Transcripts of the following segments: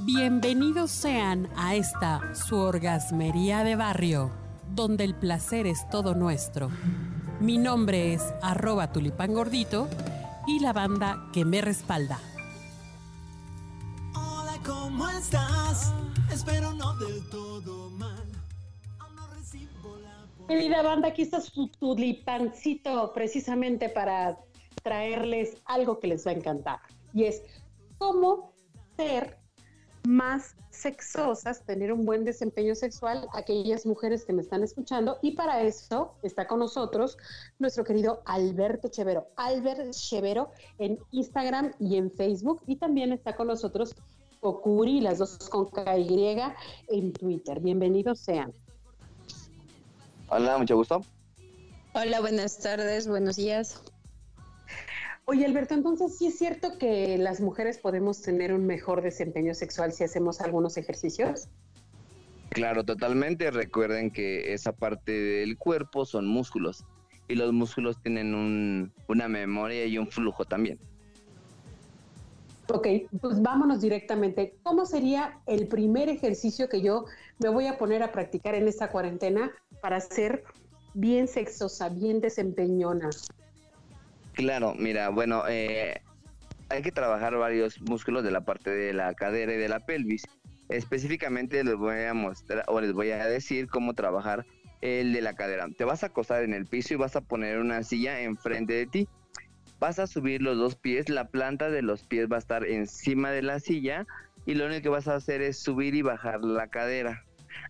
Bienvenidos sean a esta su orgasmería de barrio, donde el placer es todo nuestro. Mi nombre es arroba tulipán gordito y la banda que me respalda. Hola, ¿cómo estás? Espero no del todo mal. Aún no recibo la Querida banda, aquí está su tulipancito precisamente para traerles algo que les va a encantar. Y es cómo ser más sexosas, tener un buen desempeño sexual, aquellas mujeres que me están escuchando. Y para eso está con nosotros nuestro querido Alberto Chevero. Albert Chevero en Instagram y en Facebook. Y también está con nosotros Okuri, las dos con KY en Twitter. Bienvenidos sean. Hola, mucho gusto. Hola, buenas tardes, buenos días. Oye, Alberto, entonces sí es cierto que las mujeres podemos tener un mejor desempeño sexual si hacemos algunos ejercicios. Claro, totalmente. Recuerden que esa parte del cuerpo son músculos y los músculos tienen un- una memoria y un flujo también. Ok, pues vámonos directamente. ¿Cómo sería el primer ejercicio que yo me voy a poner a practicar en esta cuarentena para ser bien sexosa, bien desempeñona? Claro, mira, bueno, eh, hay que trabajar varios músculos de la parte de la cadera y de la pelvis. Específicamente les voy a mostrar o les voy a decir cómo trabajar el de la cadera. Te vas a acostar en el piso y vas a poner una silla enfrente de ti. Vas a subir los dos pies, la planta de los pies va a estar encima de la silla y lo único que vas a hacer es subir y bajar la cadera.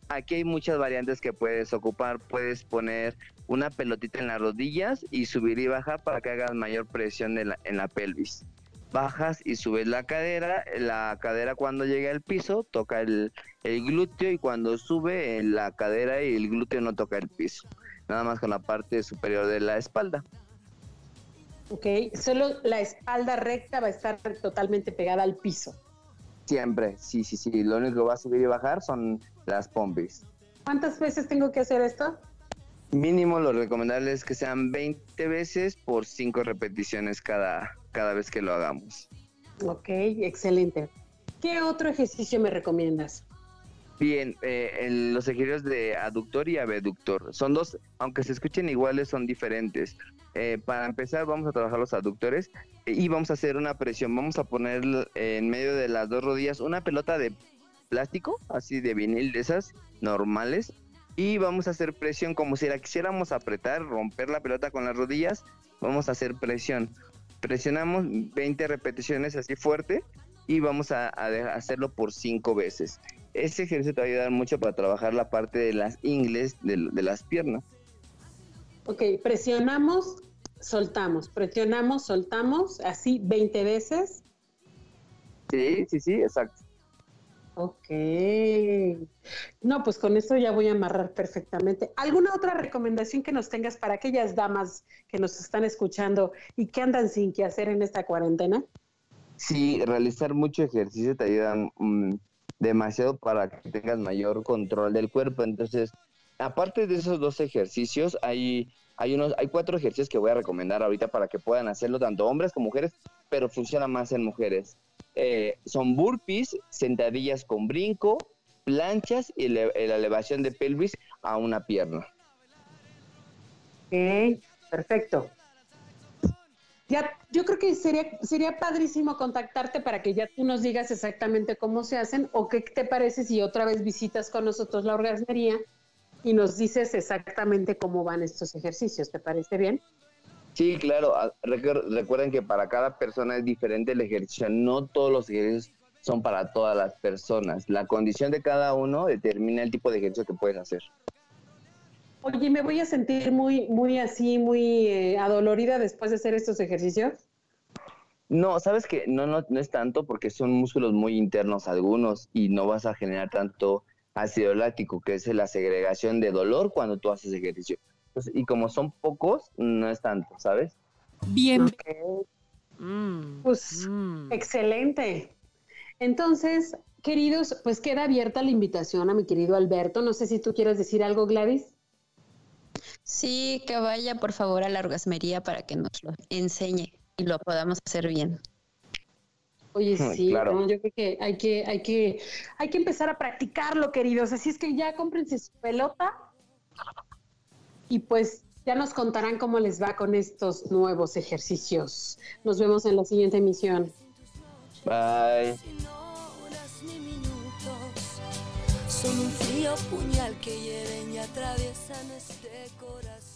Aquí hay muchas variantes que puedes ocupar. Puedes poner una pelotita en las rodillas y subir y bajar para que hagas mayor presión en la, en la pelvis. Bajas y subes la cadera, la cadera cuando llega al piso toca el, el glúteo y cuando sube la cadera y el glúteo no toca el piso, nada más con la parte superior de la espalda. Ok, solo la espalda recta va a estar totalmente pegada al piso. Siempre, sí, sí, sí, lo único que va a subir y bajar son las pompis. ¿Cuántas veces tengo que hacer esto? Mínimo lo recomendable es que sean 20 veces por 5 repeticiones cada, cada vez que lo hagamos. Ok, excelente. ¿Qué otro ejercicio me recomiendas? Bien, eh, los ejercicios de aductor y abductor son dos, aunque se escuchen iguales, son diferentes. Eh, para empezar, vamos a trabajar los aductores y vamos a hacer una presión. Vamos a poner en medio de las dos rodillas una pelota de plástico, así de vinil, de esas normales, y vamos a hacer presión como si la quisiéramos apretar, romper la pelota con las rodillas. Vamos a hacer presión. Presionamos 20 repeticiones así fuerte y vamos a, a hacerlo por 5 veces. Este ejercicio te va a ayudar mucho para trabajar la parte de las ingles de, de las piernas. Ok, presionamos, soltamos, presionamos, soltamos, así 20 veces. Sí, sí, sí, exacto. Ok. No, pues con esto ya voy a amarrar perfectamente. ¿Alguna otra recomendación que nos tengas para aquellas damas que nos están escuchando y que andan sin qué hacer en esta cuarentena? Sí, realizar mucho ejercicio te ayuda mm, demasiado para que tengas mayor control del cuerpo. Entonces, aparte de esos dos ejercicios, hay, hay, unos, hay cuatro ejercicios que voy a recomendar ahorita para que puedan hacerlo tanto hombres como mujeres, pero funciona más en mujeres. Eh, son burpees, sentadillas con brinco, planchas y la elevación de pelvis a una pierna. Ok, perfecto. Ya, yo creo que sería, sería padrísimo contactarte para que ya tú nos digas exactamente cómo se hacen o qué te parece si otra vez visitas con nosotros la orgasmería y nos dices exactamente cómo van estos ejercicios. ¿Te parece bien? Sí, claro. ah, recuer- Recuerden que para cada persona es diferente el ejercicio. No todos los ejercicios son para todas las personas. La condición de cada uno determina el tipo de ejercicio que puedes hacer. Oye, me voy a sentir muy, muy así, muy eh, adolorida después de hacer estos ejercicios. No, sabes que no, no, no es tanto porque son músculos muy internos algunos y no vas a generar tanto ácido láctico, que es la segregación de dolor cuando tú haces ejercicio. Entonces, y como son pocos, no es tanto, ¿sabes? Bien. Mm, Pues excelente. Entonces, queridos, pues queda abierta la invitación a mi querido Alberto. No sé si tú quieres decir algo, Gladys. Sí, que vaya por favor a la orgasmería para que nos lo enseñe y lo podamos hacer bien. Oye, sí, Claro. no, yo creo que hay que, hay que, hay que empezar a practicarlo, queridos. Así es que ya cómprense su pelota y pues ya nos contarán cómo les va con estos nuevos ejercicios. Nos vemos en la siguiente emisión. Bye. Son un frío puñal que hieren y atraviesan este corazón.